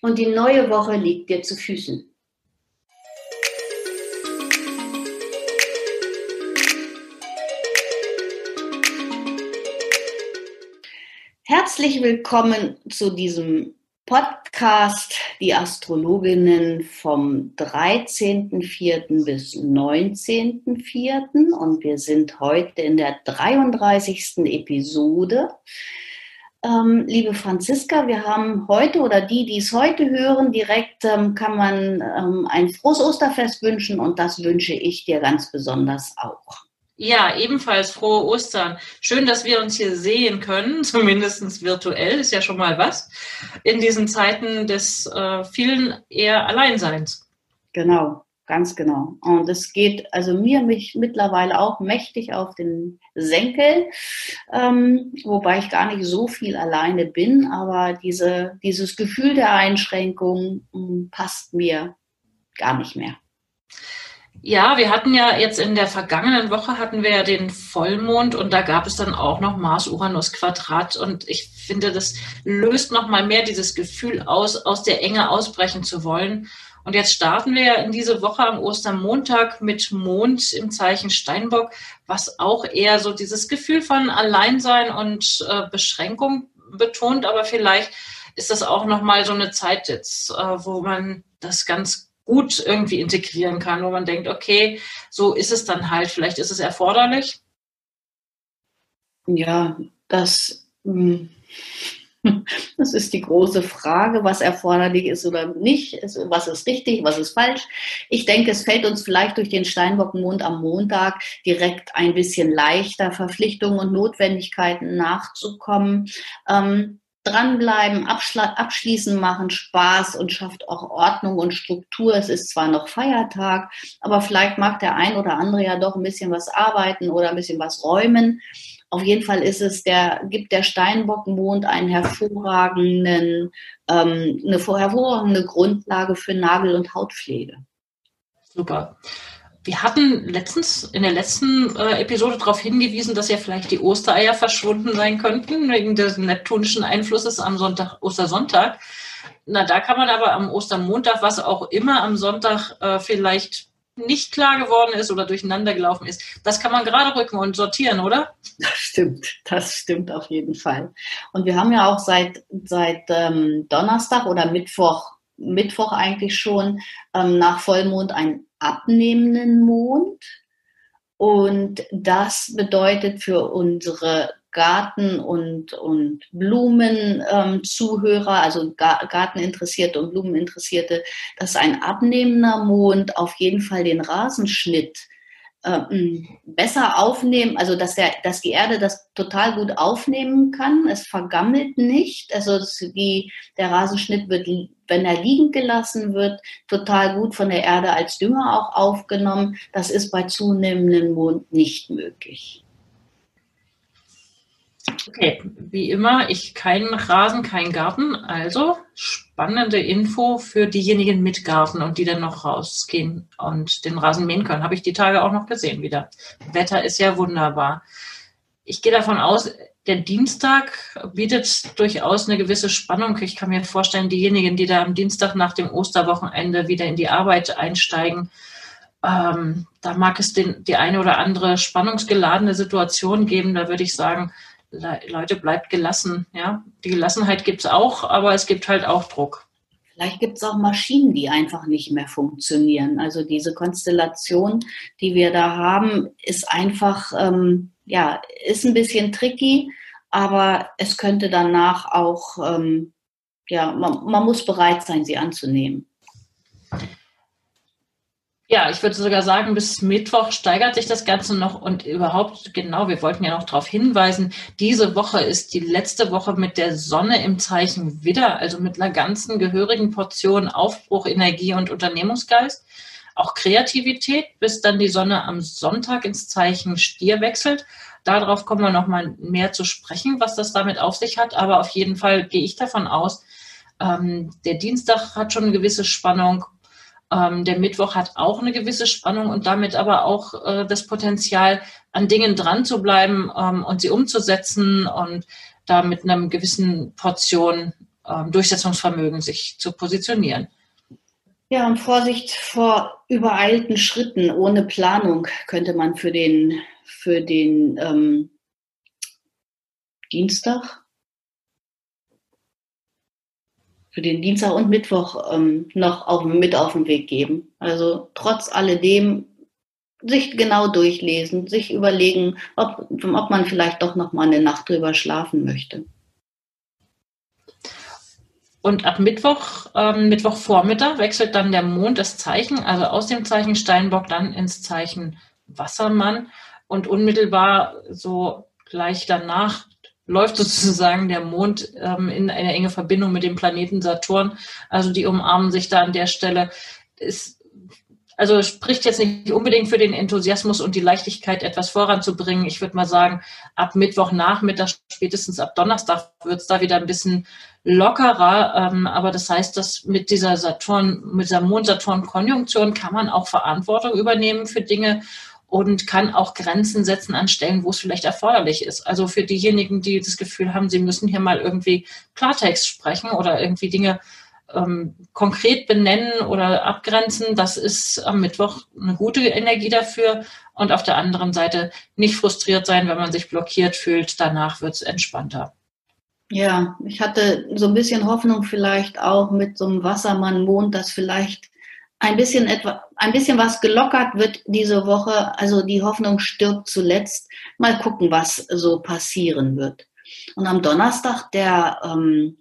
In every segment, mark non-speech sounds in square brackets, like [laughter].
und die neue Woche liegt dir zu Füßen. Herzlich willkommen zu diesem Podcast Die Astrologinnen vom 13.04. bis 19.04. Und wir sind heute in der 33. Episode. Ähm, liebe Franziska, wir haben heute oder die, die es heute hören, direkt ähm, kann man ähm, ein frohes Osterfest wünschen und das wünsche ich dir ganz besonders auch. Ja, ebenfalls frohe Ostern. Schön, dass wir uns hier sehen können, [laughs] zumindest virtuell, ist ja schon mal was, in diesen Zeiten des äh, vielen eher Alleinseins. Genau. Ganz genau. Und es geht also mir mich mittlerweile auch mächtig auf den Senkel, ähm, wobei ich gar nicht so viel alleine bin, aber diese, dieses Gefühl der Einschränkung ähm, passt mir gar nicht mehr. Ja, wir hatten ja jetzt in der vergangenen Woche hatten wir ja den Vollmond und da gab es dann auch noch Mars-Uranus-Quadrat und ich finde, das löst noch mal mehr dieses Gefühl aus, aus der Enge ausbrechen zu wollen und jetzt starten wir ja in diese Woche am Ostermontag mit Mond im Zeichen Steinbock, was auch eher so dieses Gefühl von Alleinsein und äh, Beschränkung betont, aber vielleicht ist das auch nochmal so eine Zeit jetzt, äh, wo man das ganz gut irgendwie integrieren kann, wo man denkt, okay, so ist es dann halt, vielleicht ist es erforderlich. Ja, das. Mh hm, [laughs] das ist die große Frage, was erforderlich ist oder nicht, was ist richtig, was ist falsch. Ich denke, es fällt uns vielleicht durch den Steinbockmond am Montag direkt ein bisschen leichter, Verpflichtungen und Notwendigkeiten nachzukommen. Ähm, dranbleiben, abschließen machen Spaß und schafft auch Ordnung und Struktur. Es ist zwar noch Feiertag, aber vielleicht mag der ein oder andere ja doch ein bisschen was arbeiten oder ein bisschen was räumen. Auf jeden Fall ist es der, gibt der Steinbockmond einen hervorragenden, ähm, eine hervorragende Grundlage für Nagel- und Hautpflege. Super. Wir hatten letztens in der letzten äh, Episode darauf hingewiesen, dass ja vielleicht die Ostereier verschwunden sein könnten wegen des neptunischen Einflusses am Sonntag, Ostersonntag. Na, da kann man aber am Ostermontag, was auch immer am Sonntag äh, vielleicht nicht klar geworden ist oder durcheinander gelaufen ist. Das kann man gerade rücken und sortieren, oder? Das stimmt, das stimmt auf jeden Fall. Und wir haben ja auch seit, seit ähm, Donnerstag oder Mittwoch, Mittwoch eigentlich schon ähm, nach Vollmond einen abnehmenden Mond. Und das bedeutet für unsere Garten- und, und Blumenzuhörer, ähm, also Garteninteressierte und Blumeninteressierte, dass ein abnehmender Mond auf jeden Fall den Rasenschnitt ähm, besser aufnehmen, also dass, der, dass die Erde das total gut aufnehmen kann. Es vergammelt nicht. Also die, der Rasenschnitt wird, wenn er liegend gelassen wird, total gut von der Erde als Dünger auch aufgenommen. Das ist bei zunehmendem Mond nicht möglich. Okay, wie immer, ich keinen Rasen, keinen Garten. Also spannende Info für diejenigen mit Garten und die dann noch rausgehen und den Rasen mähen können. Habe ich die Tage auch noch gesehen wieder. Wetter ist ja wunderbar. Ich gehe davon aus, der Dienstag bietet durchaus eine gewisse Spannung. Ich kann mir vorstellen, diejenigen, die da am Dienstag nach dem Osterwochenende wieder in die Arbeit einsteigen, ähm, da mag es den, die eine oder andere spannungsgeladene Situation geben. Da würde ich sagen, Leute, bleibt gelassen. Ja? Die Gelassenheit gibt es auch, aber es gibt halt auch Druck. Vielleicht gibt es auch Maschinen, die einfach nicht mehr funktionieren. Also diese Konstellation, die wir da haben, ist einfach, ähm, ja, ist ein bisschen tricky, aber es könnte danach auch, ähm, ja, man, man muss bereit sein, sie anzunehmen. Ja, ich würde sogar sagen, bis Mittwoch steigert sich das Ganze noch und überhaupt, genau, wir wollten ja noch darauf hinweisen, diese Woche ist die letzte Woche mit der Sonne im Zeichen Widder, also mit einer ganzen gehörigen Portion Aufbruch, Energie und Unternehmungsgeist. Auch Kreativität, bis dann die Sonne am Sonntag ins Zeichen Stier wechselt. Darauf kommen wir nochmal mehr zu sprechen, was das damit auf sich hat. Aber auf jeden Fall gehe ich davon aus, ähm, der Dienstag hat schon eine gewisse Spannung ähm, der Mittwoch hat auch eine gewisse Spannung und damit aber auch äh, das Potenzial, an Dingen dran zu bleiben ähm, und sie umzusetzen und da mit einer gewissen Portion ähm, Durchsetzungsvermögen sich zu positionieren. Ja, und Vorsicht vor übereilten Schritten ohne Planung könnte man für den, für den ähm, Dienstag für den Dienstag und Mittwoch ähm, noch auf, mit auf den Weg geben. Also trotz alledem sich genau durchlesen, sich überlegen, ob, ob man vielleicht doch noch mal eine Nacht drüber schlafen möchte. Und ab Mittwoch, ähm, Mittwochvormittag wechselt dann der Mond das Zeichen, also aus dem Zeichen Steinbock dann ins Zeichen Wassermann und unmittelbar so gleich danach läuft sozusagen der Mond ähm, in eine enge Verbindung mit dem Planeten Saturn. Also die umarmen sich da an der Stelle. Ist, also spricht jetzt nicht unbedingt für den Enthusiasmus und die Leichtigkeit, etwas voranzubringen. Ich würde mal sagen, ab Mittwochnachmittag, spätestens ab Donnerstag wird es da wieder ein bisschen lockerer. Ähm, aber das heißt, dass mit dieser Saturn, mit dieser Mond-Saturn-Konjunktion kann man auch Verantwortung übernehmen für Dinge und kann auch Grenzen setzen an Stellen, wo es vielleicht erforderlich ist. Also für diejenigen, die das Gefühl haben, sie müssen hier mal irgendwie Klartext sprechen oder irgendwie Dinge ähm, konkret benennen oder abgrenzen, das ist am Mittwoch eine gute Energie dafür. Und auf der anderen Seite nicht frustriert sein, wenn man sich blockiert fühlt. Danach wird es entspannter. Ja, ich hatte so ein bisschen Hoffnung vielleicht auch mit so einem Wassermann-Mond, dass vielleicht ein bisschen etwa, ein bisschen was gelockert wird diese Woche. Also die Hoffnung stirbt zuletzt. Mal gucken, was so passieren wird. Und am Donnerstag, der, ähm,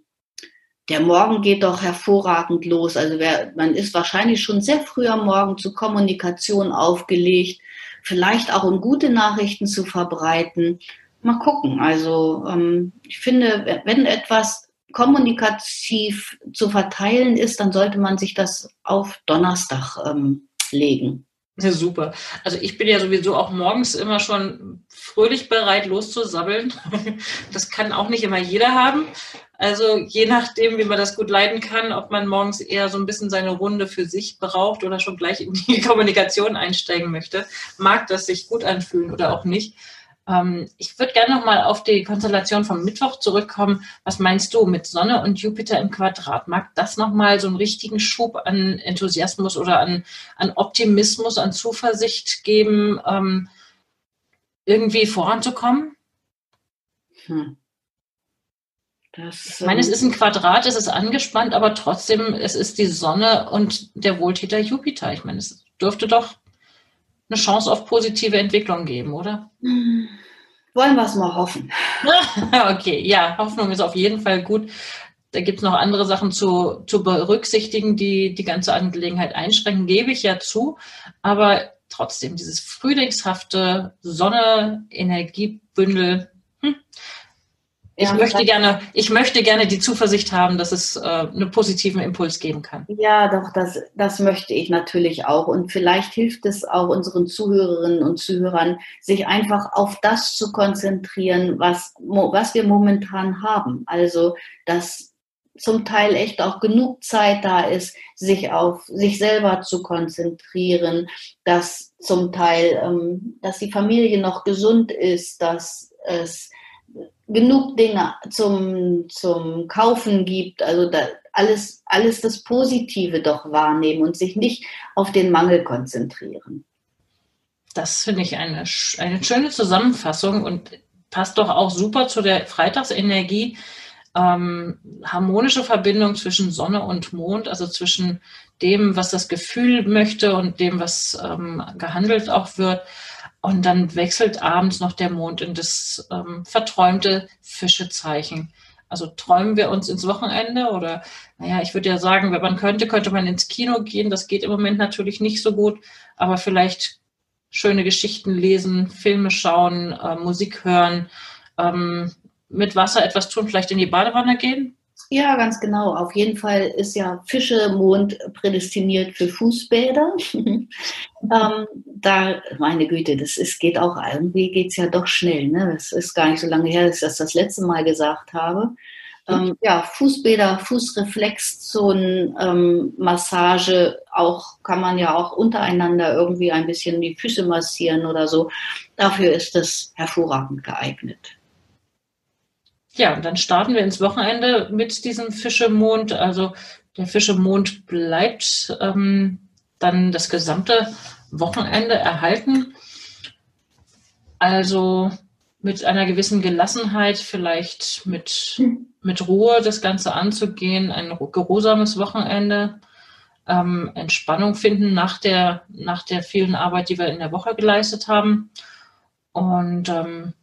der Morgen geht doch hervorragend los. Also wer, man ist wahrscheinlich schon sehr früh am Morgen zur Kommunikation aufgelegt, vielleicht auch um gute Nachrichten zu verbreiten. Mal gucken. Also ähm, ich finde, wenn etwas kommunikativ zu verteilen ist, dann sollte man sich das auf Donnerstag ähm, legen. Ja, super. Also ich bin ja sowieso auch morgens immer schon fröhlich bereit, loszusabbeln. [laughs] Das kann auch nicht immer jeder haben. Also je nachdem, wie man das gut leiden kann, ob man morgens eher so ein bisschen seine Runde für sich braucht oder schon gleich in die [laughs] Kommunikation einsteigen möchte, mag das sich gut anfühlen oder auch nicht. Ähm, ich würde gerne nochmal auf die Konstellation vom Mittwoch zurückkommen. Was meinst du mit Sonne und Jupiter im Quadrat? Mag das nochmal so einen richtigen Schub an Enthusiasmus oder an, an Optimismus, an Zuversicht geben, ähm, irgendwie voranzukommen? Hm. Das, ich meine, es ist ein Quadrat, es ist angespannt, aber trotzdem, es ist die Sonne und der Wohltäter Jupiter. Ich meine, es dürfte doch eine Chance auf positive Entwicklung geben, oder? Wollen wir es mal hoffen. [laughs] okay, ja, Hoffnung ist auf jeden Fall gut. Da gibt es noch andere Sachen zu, zu berücksichtigen, die die ganze Angelegenheit einschränken, gebe ich ja zu. Aber trotzdem, dieses frühlingshafte Sonne-Energiebündel, hm, ich ja, möchte gerne, ich möchte gerne die Zuversicht haben, dass es äh, einen positiven Impuls geben kann. Ja, doch, das, das möchte ich natürlich auch. Und vielleicht hilft es auch unseren Zuhörerinnen und Zuhörern, sich einfach auf das zu konzentrieren, was, was wir momentan haben. Also, dass zum Teil echt auch genug Zeit da ist, sich auf sich selber zu konzentrieren, dass zum Teil, ähm, dass die Familie noch gesund ist, dass es genug Dinge zum, zum Kaufen gibt, also da alles, alles das Positive doch wahrnehmen und sich nicht auf den Mangel konzentrieren. Das finde ich eine, eine schöne Zusammenfassung und passt doch auch super zu der Freitagsenergie. Ähm, harmonische Verbindung zwischen Sonne und Mond, also zwischen dem, was das Gefühl möchte und dem, was ähm, gehandelt auch wird. Und dann wechselt abends noch der Mond in das ähm, verträumte Fischezeichen. Also träumen wir uns ins Wochenende oder, naja, ich würde ja sagen, wenn man könnte, könnte man ins Kino gehen. Das geht im Moment natürlich nicht so gut, aber vielleicht schöne Geschichten lesen, Filme schauen, äh, Musik hören, ähm, mit Wasser etwas tun, vielleicht in die Badewanne gehen. Ja, ganz genau. Auf jeden Fall ist ja Fischemond prädestiniert für Fußbäder. [laughs] ähm, da, meine Güte, das ist, geht auch, irgendwie geht es ja doch schnell. Ne? Das ist gar nicht so lange her, dass ich das das letzte Mal gesagt habe. Ähm, ja, Fußbäder, Fußreflexzonen, ähm, Massage, auch kann man ja auch untereinander irgendwie ein bisschen die Füße massieren oder so. Dafür ist das hervorragend geeignet. Ja, und dann starten wir ins Wochenende mit diesem Fischemond. Also der Fischemond bleibt ähm, dann das gesamte Wochenende erhalten. Also mit einer gewissen Gelassenheit, vielleicht mit, mit Ruhe das Ganze anzugehen, ein geruhsames Wochenende, ähm, Entspannung finden nach der, nach der vielen Arbeit, die wir in der Woche geleistet haben. Und ähm,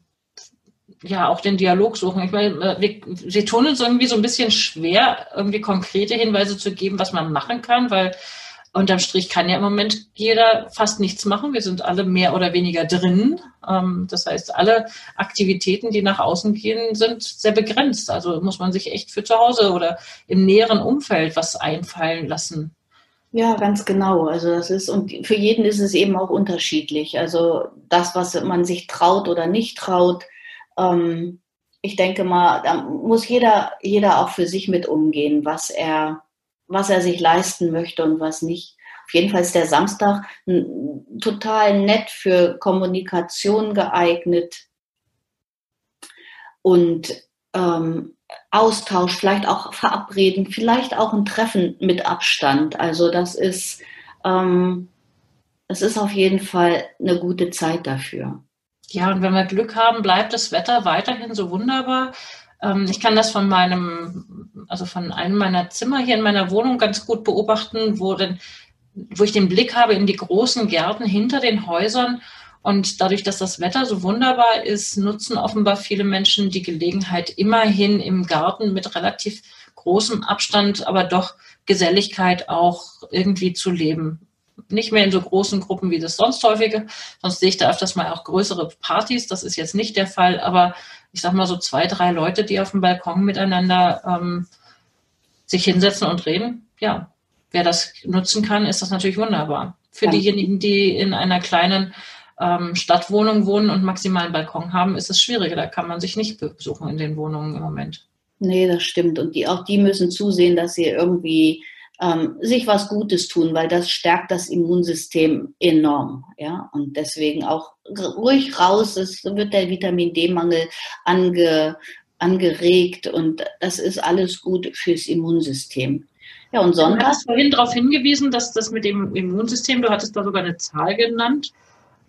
ja auch den Dialog suchen. Ich meine, äh, wir, wir tun uns irgendwie so ein bisschen schwer, irgendwie konkrete Hinweise zu geben, was man machen kann, weil unterm Strich kann ja im Moment jeder fast nichts machen. Wir sind alle mehr oder weniger drin. Ähm, das heißt, alle Aktivitäten, die nach außen gehen, sind sehr begrenzt. Also muss man sich echt für zu Hause oder im näheren Umfeld was einfallen lassen. Ja, ganz genau. Also das ist, und für jeden ist es eben auch unterschiedlich. Also das, was man sich traut oder nicht traut, ähm, ich denke mal, da muss jeder, jeder auch für sich mit umgehen, was er, was er sich leisten möchte und was nicht. Auf jeden Fall ist der Samstag total nett für Kommunikation geeignet und ähm, Austausch, vielleicht auch verabreden, vielleicht auch ein Treffen mit Abstand. Also das ist, ähm, das ist auf jeden Fall eine gute Zeit dafür. Ja, und wenn wir Glück haben, bleibt das Wetter weiterhin so wunderbar. Ähm, ich kann das von meinem, also von einem meiner Zimmer hier in meiner Wohnung ganz gut beobachten, wo, denn, wo ich den Blick habe in die großen Gärten hinter den Häusern. Und dadurch, dass das Wetter so wunderbar ist, nutzen offenbar viele Menschen die Gelegenheit, immerhin im Garten mit relativ großem Abstand, aber doch Geselligkeit auch irgendwie zu leben nicht mehr in so großen Gruppen, wie das sonst häufige. Sonst sehe ich da öfters mal auch größere Partys. Das ist jetzt nicht der Fall, aber ich sag mal so zwei, drei Leute, die auf dem Balkon miteinander ähm, sich hinsetzen und reden. Ja, wer das nutzen kann, ist das natürlich wunderbar. Für ja. diejenigen, die in einer kleinen ähm, Stadtwohnung wohnen und maximalen Balkon haben, ist es schwieriger. Da kann man sich nicht besuchen in den Wohnungen im Moment. Nee, das stimmt. Und die, auch die müssen zusehen, dass sie irgendwie ähm, sich was Gutes tun, weil das stärkt das Immunsystem enorm. Ja? Und deswegen auch ruhig raus, es wird der Vitamin D-Mangel ange, angeregt und das ist alles gut fürs Immunsystem. Ja, und Sonntag. Du hast vorhin darauf hingewiesen, dass das mit dem Immunsystem, du hattest da sogar eine Zahl genannt,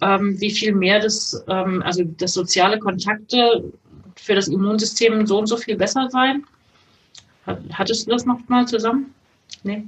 ähm, wie viel mehr das, ähm, also das soziale Kontakte für das Immunsystem so und so viel besser sein. Hattest du das noch mal zusammen? Nee.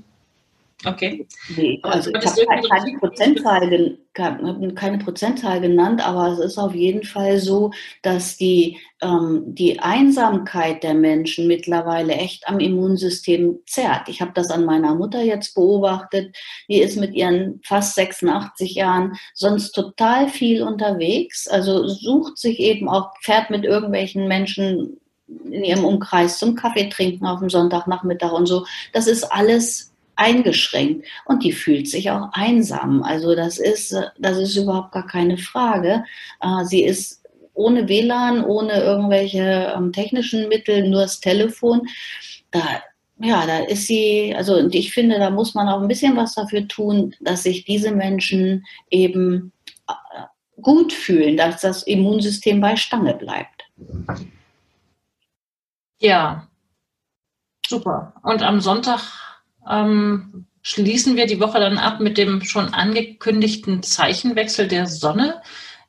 Okay. Nee, also ich habe keine Prozentzahl, keine Prozentzahl genannt, aber es ist auf jeden Fall so, dass die, ähm, die Einsamkeit der Menschen mittlerweile echt am Immunsystem zerrt. Ich habe das an meiner Mutter jetzt beobachtet. Die ist mit ihren fast 86 Jahren sonst total viel unterwegs, also sucht sich eben auch, fährt mit irgendwelchen Menschen in ihrem Umkreis zum Kaffee trinken auf dem Sonntagnachmittag und so. Das ist alles eingeschränkt und die fühlt sich auch einsam. Also das ist, das ist überhaupt gar keine Frage. Äh, sie ist ohne WLAN, ohne irgendwelche ähm, technischen Mittel, nur das Telefon. Da, ja, da ist sie, also und ich finde, da muss man auch ein bisschen was dafür tun, dass sich diese Menschen eben äh, gut fühlen, dass das Immunsystem bei Stange bleibt. Ja, super. Und am Sonntag ähm, schließen wir die Woche dann ab mit dem schon angekündigten Zeichenwechsel der Sonne.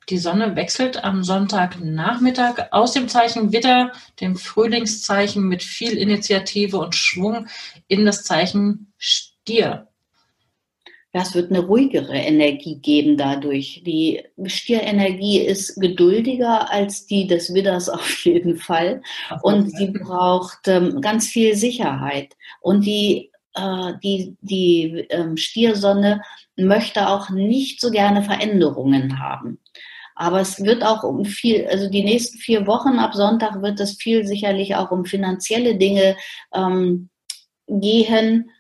Die Sonne wechselt am Sonntagnachmittag aus dem Zeichen Widder, dem Frühlingszeichen mit viel Initiative und Schwung, in das Zeichen Stier. Ja, es wird eine ruhigere Energie geben dadurch. Die Stierenergie ist geduldiger als die des Widders [laughs] auf jeden Fall. Und sie braucht ähm, ganz viel Sicherheit. Und die, äh, die, die ähm, Stiersonne möchte auch nicht so gerne Veränderungen haben. Aber es wird auch um viel, also die nächsten vier Wochen ab Sonntag wird es viel sicherlich auch um finanzielle Dinge ähm, gehen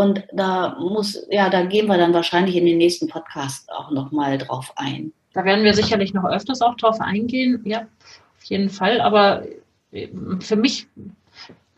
und da muss, ja, da gehen wir dann wahrscheinlich in den nächsten Podcast auch nochmal drauf ein. Da werden wir sicherlich noch öfters auch drauf eingehen, ja, auf jeden Fall. Aber äh, für mich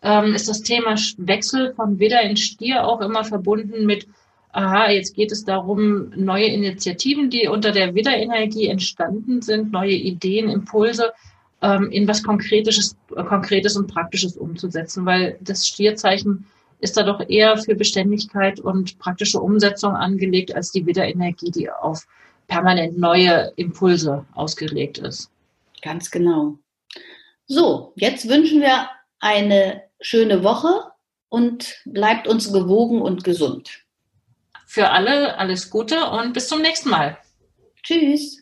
ähm, ist das Thema Wechsel von Widder in Stier auch immer verbunden mit, aha, jetzt geht es darum, neue Initiativen, die unter der Widderenergie entstanden sind, neue Ideen, Impulse ähm, in was Konkretes, Konkretes und Praktisches umzusetzen, weil das Stierzeichen ist da doch eher für Beständigkeit und praktische Umsetzung angelegt als die Widderenergie, die auf permanent neue Impulse ausgelegt ist. Ganz genau. So, jetzt wünschen wir eine schöne Woche und bleibt uns gewogen und gesund. Für alle alles Gute und bis zum nächsten Mal. Tschüss.